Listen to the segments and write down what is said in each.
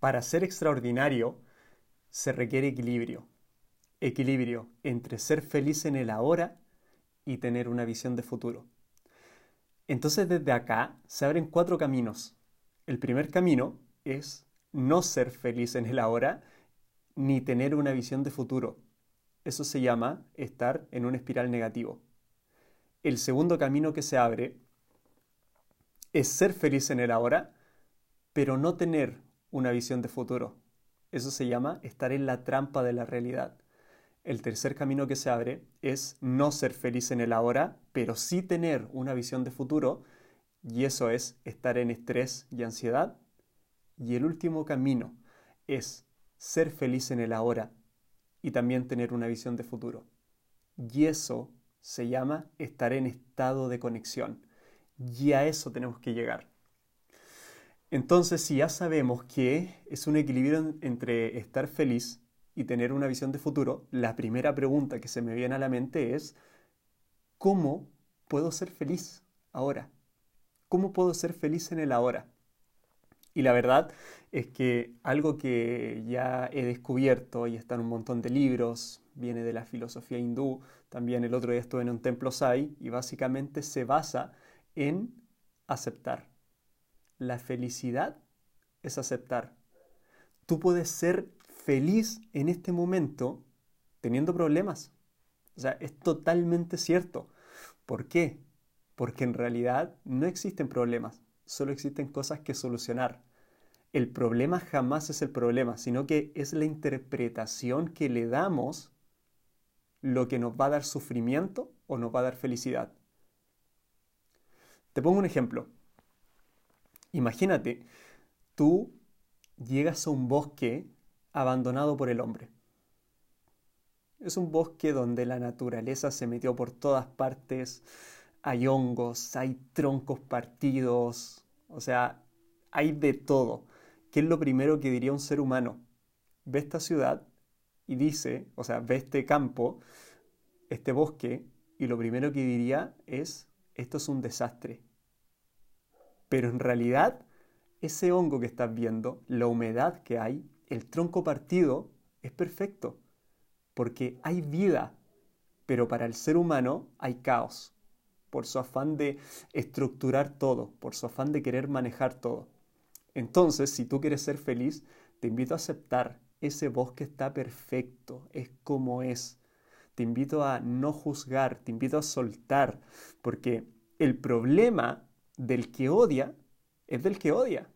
Para ser extraordinario se requiere equilibrio. Equilibrio entre ser feliz en el ahora y tener una visión de futuro. Entonces desde acá se abren cuatro caminos. El primer camino es no ser feliz en el ahora ni tener una visión de futuro. Eso se llama estar en un espiral negativo. El segundo camino que se abre es ser feliz en el ahora, pero no tener una visión de futuro. Eso se llama estar en la trampa de la realidad. El tercer camino que se abre es no ser feliz en el ahora, pero sí tener una visión de futuro, y eso es estar en estrés y ansiedad. Y el último camino es ser feliz en el ahora y también tener una visión de futuro. Y eso se llama estar en estado de conexión. Y a eso tenemos que llegar. Entonces, si ya sabemos que es un equilibrio entre estar feliz y tener una visión de futuro, la primera pregunta que se me viene a la mente es, ¿cómo puedo ser feliz ahora? ¿Cómo puedo ser feliz en el ahora? Y la verdad es que algo que ya he descubierto y está en un montón de libros, viene de la filosofía hindú, también el otro día estuve en un templo Sai y básicamente se basa en aceptar. La felicidad es aceptar. Tú puedes ser feliz en este momento teniendo problemas. O sea, es totalmente cierto. ¿Por qué? Porque en realidad no existen problemas, solo existen cosas que solucionar. El problema jamás es el problema, sino que es la interpretación que le damos lo que nos va a dar sufrimiento o nos va a dar felicidad. Te pongo un ejemplo. Imagínate, tú llegas a un bosque abandonado por el hombre. Es un bosque donde la naturaleza se metió por todas partes, hay hongos, hay troncos partidos, o sea, hay de todo. ¿Qué es lo primero que diría un ser humano? Ve esta ciudad y dice, o sea, ve este campo, este bosque, y lo primero que diría es, esto es un desastre. Pero en realidad, ese hongo que estás viendo, la humedad que hay, el tronco partido, es perfecto, porque hay vida, pero para el ser humano hay caos, por su afán de estructurar todo, por su afán de querer manejar todo. Entonces, si tú quieres ser feliz, te invito a aceptar, ese bosque está perfecto, es como es. Te invito a no juzgar, te invito a soltar, porque el problema del que odia es del que odia.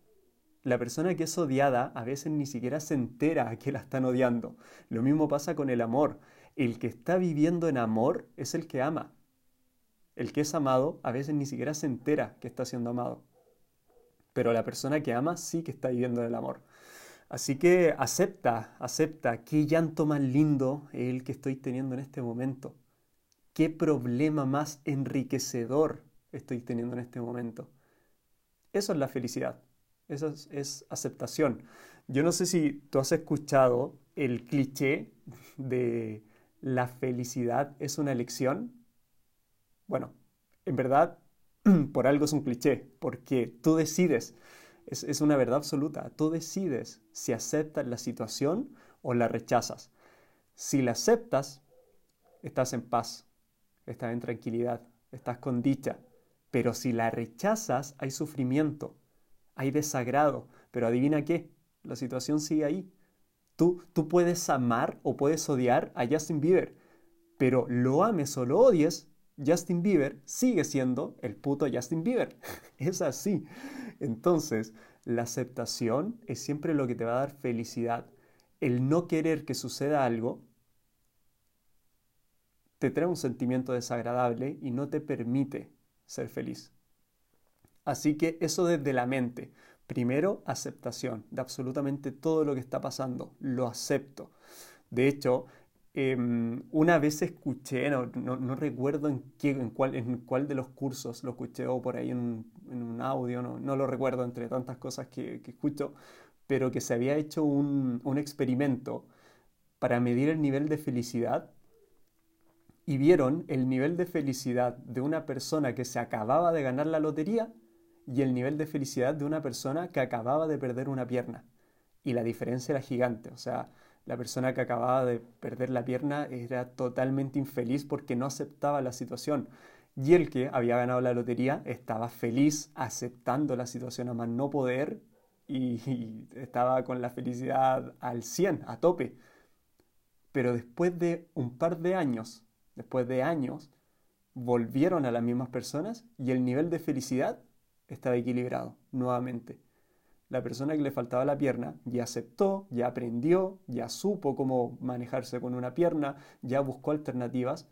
La persona que es odiada a veces ni siquiera se entera que la están odiando. Lo mismo pasa con el amor. El que está viviendo en amor es el que ama. El que es amado a veces ni siquiera se entera que está siendo amado. Pero la persona que ama sí que está viviendo en el amor. Así que acepta, acepta qué llanto más lindo es el que estoy teniendo en este momento. Qué problema más enriquecedor estoy teniendo en este momento. Eso es la felicidad. Eso es, aceptación. Yo no sé si tú has escuchado el cliché de la felicidad es una elección. Bueno, en verdad, por algo es un cliché, porque tú decides, es, es una verdad absoluta, tú decides si aceptas la situación o la rechazas. Si la aceptas, estás en paz, estás en tranquilidad, estás con dicha, pero si la rechazas, hay sufrimiento, hay desagrado. Pero adivina qué, la situación sigue ahí. Tú, tú puedes amar o puedes odiar a Justin Bieber, pero lo ames o lo odies, Justin Bieber sigue siendo el puto Justin Bieber. es así. Entonces, la aceptación es siempre lo que te va a dar felicidad. El no querer que suceda algo te trae un sentimiento desagradable y no te permite ser feliz. Así que eso desde la mente. Primero, aceptación de absolutamente todo lo que está pasando. Lo acepto. De hecho, em, una vez escuché, no, recuerdo en, cuál, de los cursos lo escuché o por ahí en, un audio, no, lo recuerdo entre tantas cosas que, escucho, pero que se había hecho un experimento para medir el nivel de felicidad y vieron el nivel de felicidad de una persona que se acababa de ganar la lotería y el nivel de felicidad de una persona que acababa de perder una pierna. y la diferencia era gigante. O sea, la persona que acababa de perder la pierna era totalmente infeliz porque no aceptaba la situación. Y el que había ganado la lotería estaba feliz aceptando la situación a más no poder y, estaba con la felicidad al 100, a tope. Pero después de un par de años, después de años, volvieron a las mismas personas y el nivel de felicidad estaba equilibrado nuevamente la persona que le faltaba la pierna ya aceptó, ya aprendió, ya supo cómo manejarse con una pierna, ya buscó alternativas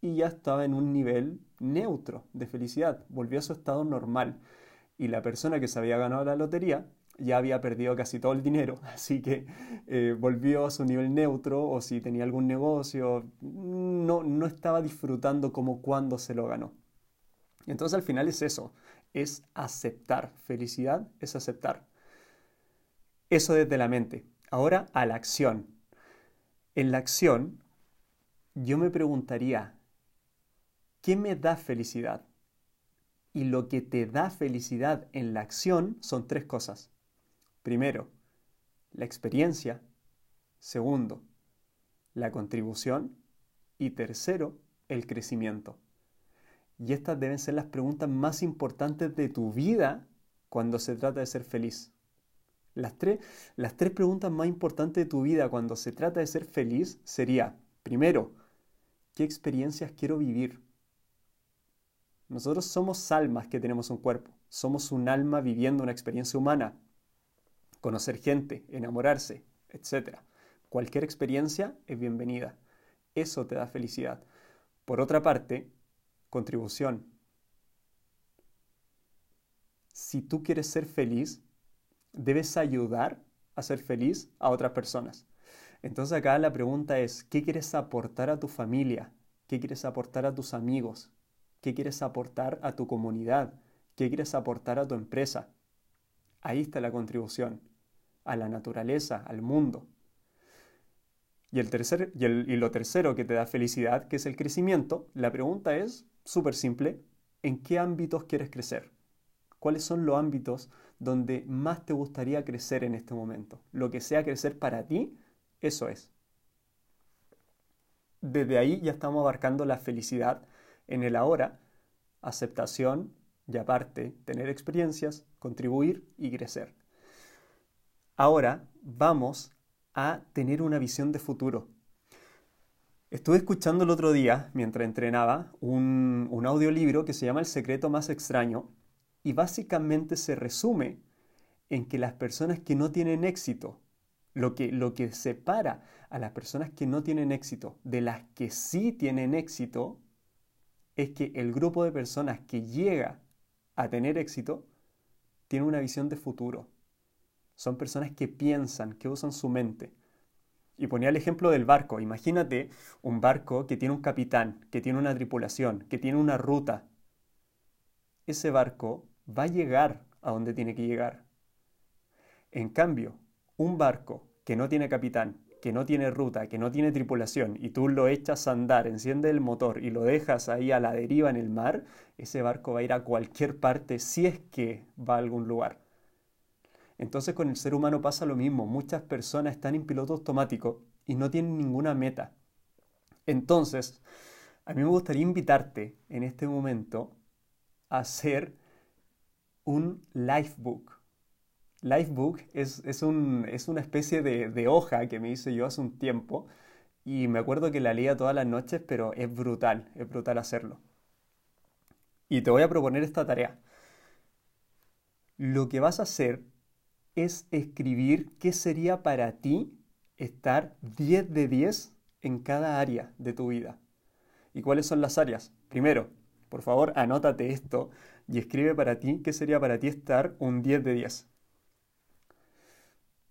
y ya estaba en un nivel neutro de felicidad, volvió a su estado normal. Y la persona que se había ganado la lotería ya había perdido casi todo el dinero, así que eh, volvió a su nivel neutro o si tenía algún negocio, no, no estaba disfrutando como cuando se lo ganó. Entonces al final es eso, es aceptar. Felicidad es aceptar. Eso desde la mente. Ahora a la acción. En la acción, yo me preguntaría, ¿qué me da felicidad? Y lo que te da felicidad en la acción son tres cosas. Primero, la experiencia. Segundo, la contribución. Y tercero, el crecimiento. Y estas deben ser las preguntas más importantes de tu vida cuando se trata de ser feliz. Las tres, las tres preguntas más importantes de tu vida cuando se trata de ser feliz sería, primero, ¿qué experiencias quiero vivir? Nosotros somos almas que tenemos un cuerpo, somos un alma viviendo una experiencia humana, conocer gente, enamorarse, etc. Cualquier experiencia es bienvenida. Eso te da felicidad. Por otra parte, contribución. Si tú quieres ser feliz, debes ayudar a ser feliz a otras personas. Entonces acá la pregunta es, ¿qué quieres aportar a tu familia? ¿Qué quieres aportar a tus amigos? ¿Qué quieres aportar a tu comunidad? ¿Qué quieres aportar a tu empresa? Ahí está la contribución, a la naturaleza, al mundo. Y, el tercer, y, lo tercero que te da felicidad, que es el crecimiento, la pregunta es, súper simple, ¿en qué ámbitos quieres crecer? ¿Cuáles son los ámbitos donde más te gustaría crecer en este momento? Lo que sea crecer para ti, eso es. Desde ahí ya estamos abarcando la felicidad en el ahora, aceptación y aparte tener experiencias, contribuir y crecer. Ahora vamos a tener una visión de futuro. Estuve escuchando el otro día, mientras entrenaba, un, un, audiolibro que se llama El secreto más extraño y básicamente se resume en que las personas que no tienen éxito, lo que, lo que separa a las personas que no tienen éxito de las que sí tienen éxito, es que el grupo de personas que llega a tener éxito tiene una visión de futuro. Son personas que piensan, que usan su mente y ponía el ejemplo del barco. Imagínate un barco que tiene un capitán, que tiene una tripulación, que tiene una ruta. Ese barco va a llegar a donde tiene que llegar. En cambio, un barco que no tiene capitán, que no tiene ruta, que no tiene tripulación, y tú lo echas a andar, enciende el motor y lo dejas ahí a la deriva en el mar, ese barco va a ir a cualquier parte si es que va a algún lugar. Entonces con el ser humano pasa lo mismo. Muchas personas están en piloto automático y no tienen ninguna meta. Entonces, a mí me gustaría invitarte en este momento a hacer un lifebook. Lifebook es, es, es una especie de, de hoja que me hice yo hace un tiempo y me acuerdo que la leía todas las noches, pero es brutal, es brutal hacerlo. Y te voy a proponer esta tarea. Lo que vas a hacer es escribir qué sería para ti estar 10 de 10 en cada área de tu vida. ¿Y cuáles son las áreas? Primero, por favor, anótate esto y escribe para ti qué sería para ti estar un 10 de 10.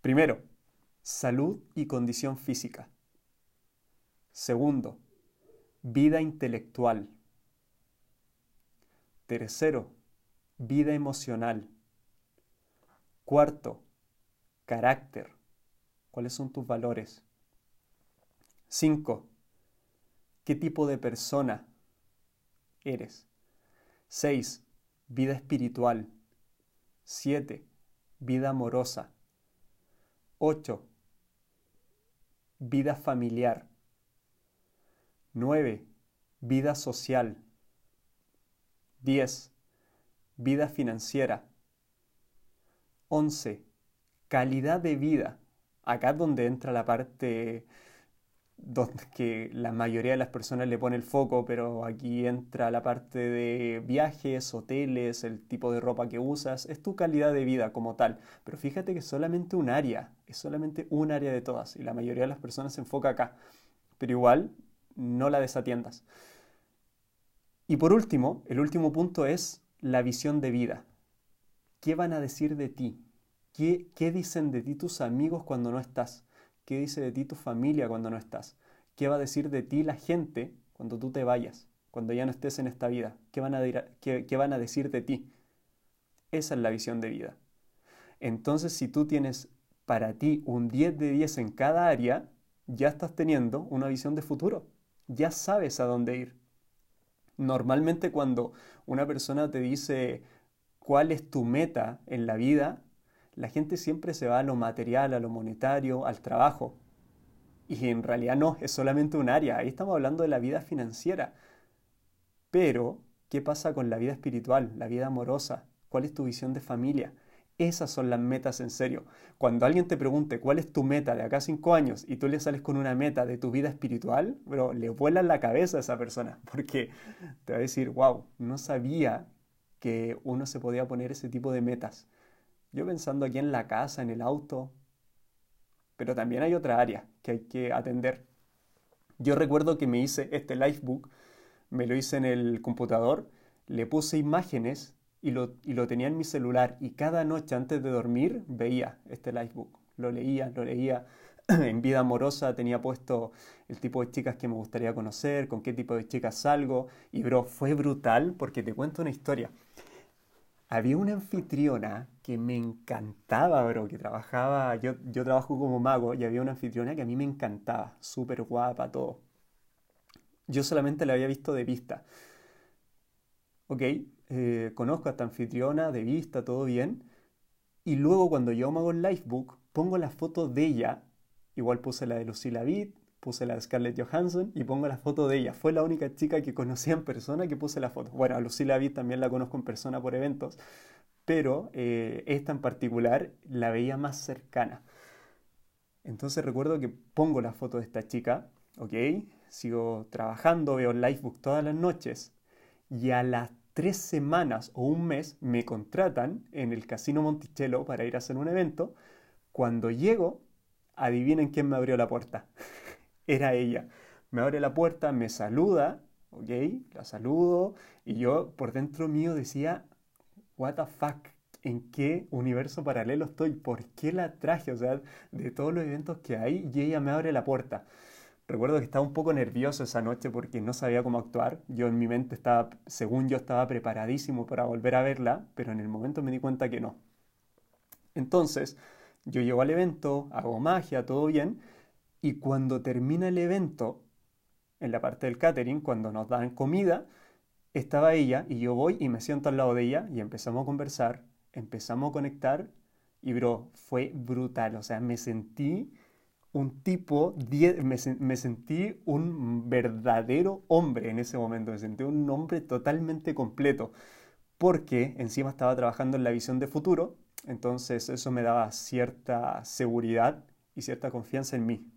Primero, salud y condición física. Segundo, vida intelectual. Tercero, vida emocional. Cuarto, carácter. ¿Cuáles son tus valores? Cinco, ¿qué tipo de persona eres? Seis, vida espiritual. Siete, vida amorosa. 8. Vida familiar. 9. Vida social. 10. Vida financiera. 11. Calidad de vida. Acá es donde entra la parte donde que la mayoría de las personas le pone el foco, pero aquí entra la parte de viajes, hoteles, el tipo de ropa que usas, es tu calidad de vida como tal. Pero fíjate que es solamente un área, es solamente un área de todas y la mayoría de las personas se enfoca acá. Pero igual, no la desatiendas. Y por último, el último punto es la visión de vida. ¿Qué van a decir de ti? ¿Qué, qué dicen de ti tus amigos cuando no estás? ¿Qué dice de ti tu familia cuando no estás? ¿Qué va a decir de ti la gente cuando tú te vayas? Cuando ya no estés en esta vida. ¿Qué van a, qué van a decir de ti? Esa es la visión de vida. Entonces, si tú tienes para ti un 10 de 10 en cada área, ya estás teniendo una visión de futuro. Ya sabes a dónde ir. Normalmente cuando una persona te dice cuál es tu meta en la vida, la gente siempre se va a lo material, a lo monetario, al trabajo. Y en realidad no, es solamente un área. Ahí estamos hablando de la vida financiera. Pero, ¿qué pasa con la vida espiritual, la vida amorosa? ¿Cuál es tu visión de familia? Esas son las metas en serio. Cuando alguien te pregunte cuál es tu meta de acá a cinco años y tú le sales con una meta de tu vida espiritual, bro, le vuela la cabeza a esa persona porque te va a decir, wow, no sabía que uno se podía poner ese tipo de metas. Yo pensando aquí en la casa, en el auto, pero también hay otra área que hay que atender. Yo recuerdo que me hice este Lifebook, me lo hice en el computador, le puse imágenes y lo, y lo tenía en mi celular y cada noche antes de dormir veía este Lifebook. Lo leía, lo leía. en vida amorosa tenía puesto el tipo de chicas que me gustaría conocer, con qué tipo de chicas salgo. Y bro, fue brutal porque te cuento una historia. Había una anfitriona que me encantaba, bro, que trabajaba, yo, yo trabajo como mago y había una anfitriona que a mí me encantaba, súper guapa, todo. Yo solamente la había visto de vista. Ok, eh, conozco a esta anfitriona de vista, todo bien. Y luego cuando yo hago el livebook, pongo la foto de ella. Igual puse la de Lucila Vitt, puse la de Scarlett Johansson y pongo la foto de ella. Fue la única chica que conocía en persona que puse la foto. Bueno, a Lucila Vitt también la conozco en persona por eventos, pero eh, esta en particular la veía más cercana. Entonces recuerdo que pongo la foto de esta chica, ¿ok? Sigo trabajando, veo el livebook todas las noches y a las tres semanas o un mes me contratan en el Casino Monticello para ir a hacer un evento. Cuando llego, adivinen quién me abrió la puerta. era ella. Me abre la puerta, me saluda, ¿ok? La saludo y yo por dentro mío decía, what the fuck, ¿en qué universo paralelo estoy? ¿Por qué la traje? O sea, de todos los eventos que hay y ella me abre la puerta. Recuerdo que estaba un poco nervioso esa noche porque no sabía cómo actuar. Yo en mi mente estaba, según yo, estaba preparadísimo para volver a verla, pero en el momento me di cuenta que no. Entonces, yo llego al evento, hago magia, todo bien, y cuando termina el evento, en la parte del catering, cuando nos dan comida, estaba ella y yo voy y me siento al lado de ella y empezamos a conversar, empezamos a conectar y bro, fue brutal, o sea, me sentí un tipo, me, me, sentí un verdadero hombre en ese momento, me sentí un hombre totalmente completo, porque encima estaba trabajando en la visión de futuro, entonces eso me daba cierta seguridad y cierta confianza en mí.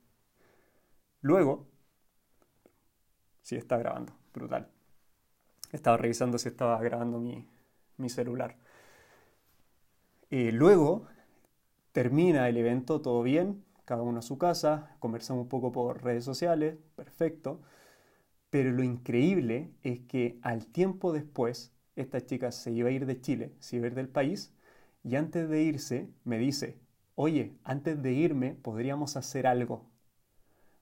Luego, sí está grabando, brutal. Estaba revisando si estaba grabando mi, celular. Eh, luego termina el evento, todo bien, cada uno a su casa, conversamos un poco por redes sociales, perfecto. Pero lo increíble es que al tiempo después, esta chica se iba a ir de Chile, se iba a ir del país, y antes de irse me dice, oye, antes de irme podríamos hacer algo.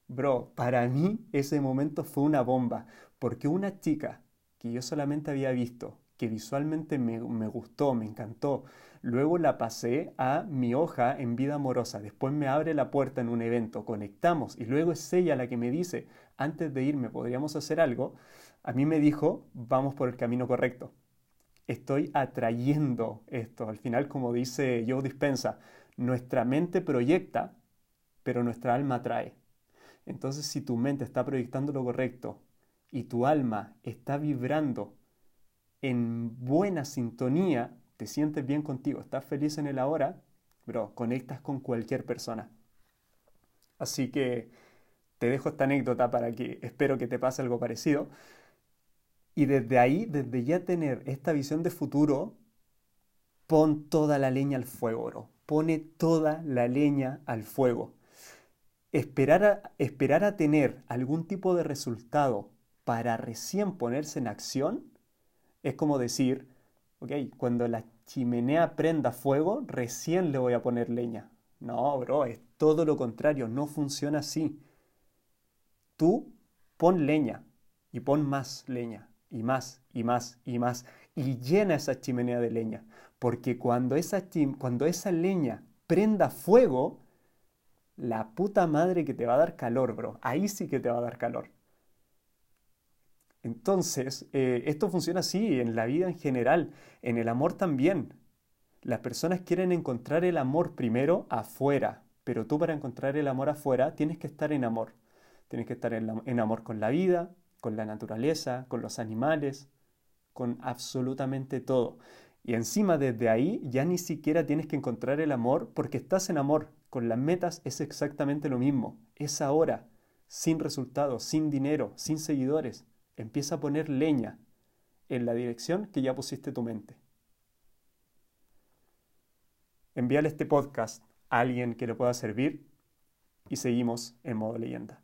Bro, para mí ese momento fue una bomba, porque una chica que yo solamente había visto, que visualmente me, gustó, me encantó, luego la pasé a mi hoja en vida amorosa, después me abre la puerta en un evento, conectamos y luego es ella la que me dice, antes de irme podríamos hacer algo, a mí me dijo, vamos por el camino correcto. Estoy atrayendo esto. Al final, como dice Joe Dispensa, nuestra mente proyecta, pero nuestra alma atrae. Entonces, si tu mente está proyectando lo correcto y tu alma está vibrando en buena sintonía, te sientes bien contigo, estás feliz en el ahora, bro, conectas con cualquier persona. Así que te dejo esta anécdota para que espero que te pase algo parecido. Y desde ahí, desde ya tener esta visión de futuro, pon toda la leña al fuego, bro. Pone toda la leña al fuego. Esperar a, esperar a tener algún tipo de resultado para recién ponerse en acción es como decir, ok, cuando la chimenea prenda fuego, recién le voy a poner leña. No, bro, es todo lo contrario, no funciona así. Tú pon leña y pon más leña y más y más y más y llena esa chimenea de leña, porque cuando esa, cuando esa leña prenda fuego, la puta madre que te va a dar calor, bro, ahí sí que te va a dar calor. Entonces, eh, esto funciona así en la vida en general, en el amor también. Las personas quieren encontrar el amor primero afuera, pero tú para encontrar el amor afuera tienes que estar en amor. Tienes que estar en, amor con la vida, con la naturaleza, con los animales, con absolutamente todo. Y encima desde ahí ya ni siquiera tienes que encontrar el amor porque estás en amor. Con las metas es exactamente lo mismo. Es ahora, sin resultados, sin dinero, sin seguidores. Empieza a poner leña en la dirección que ya pusiste tu mente. Envíale este podcast a alguien que le pueda servir y seguimos en modo leyenda.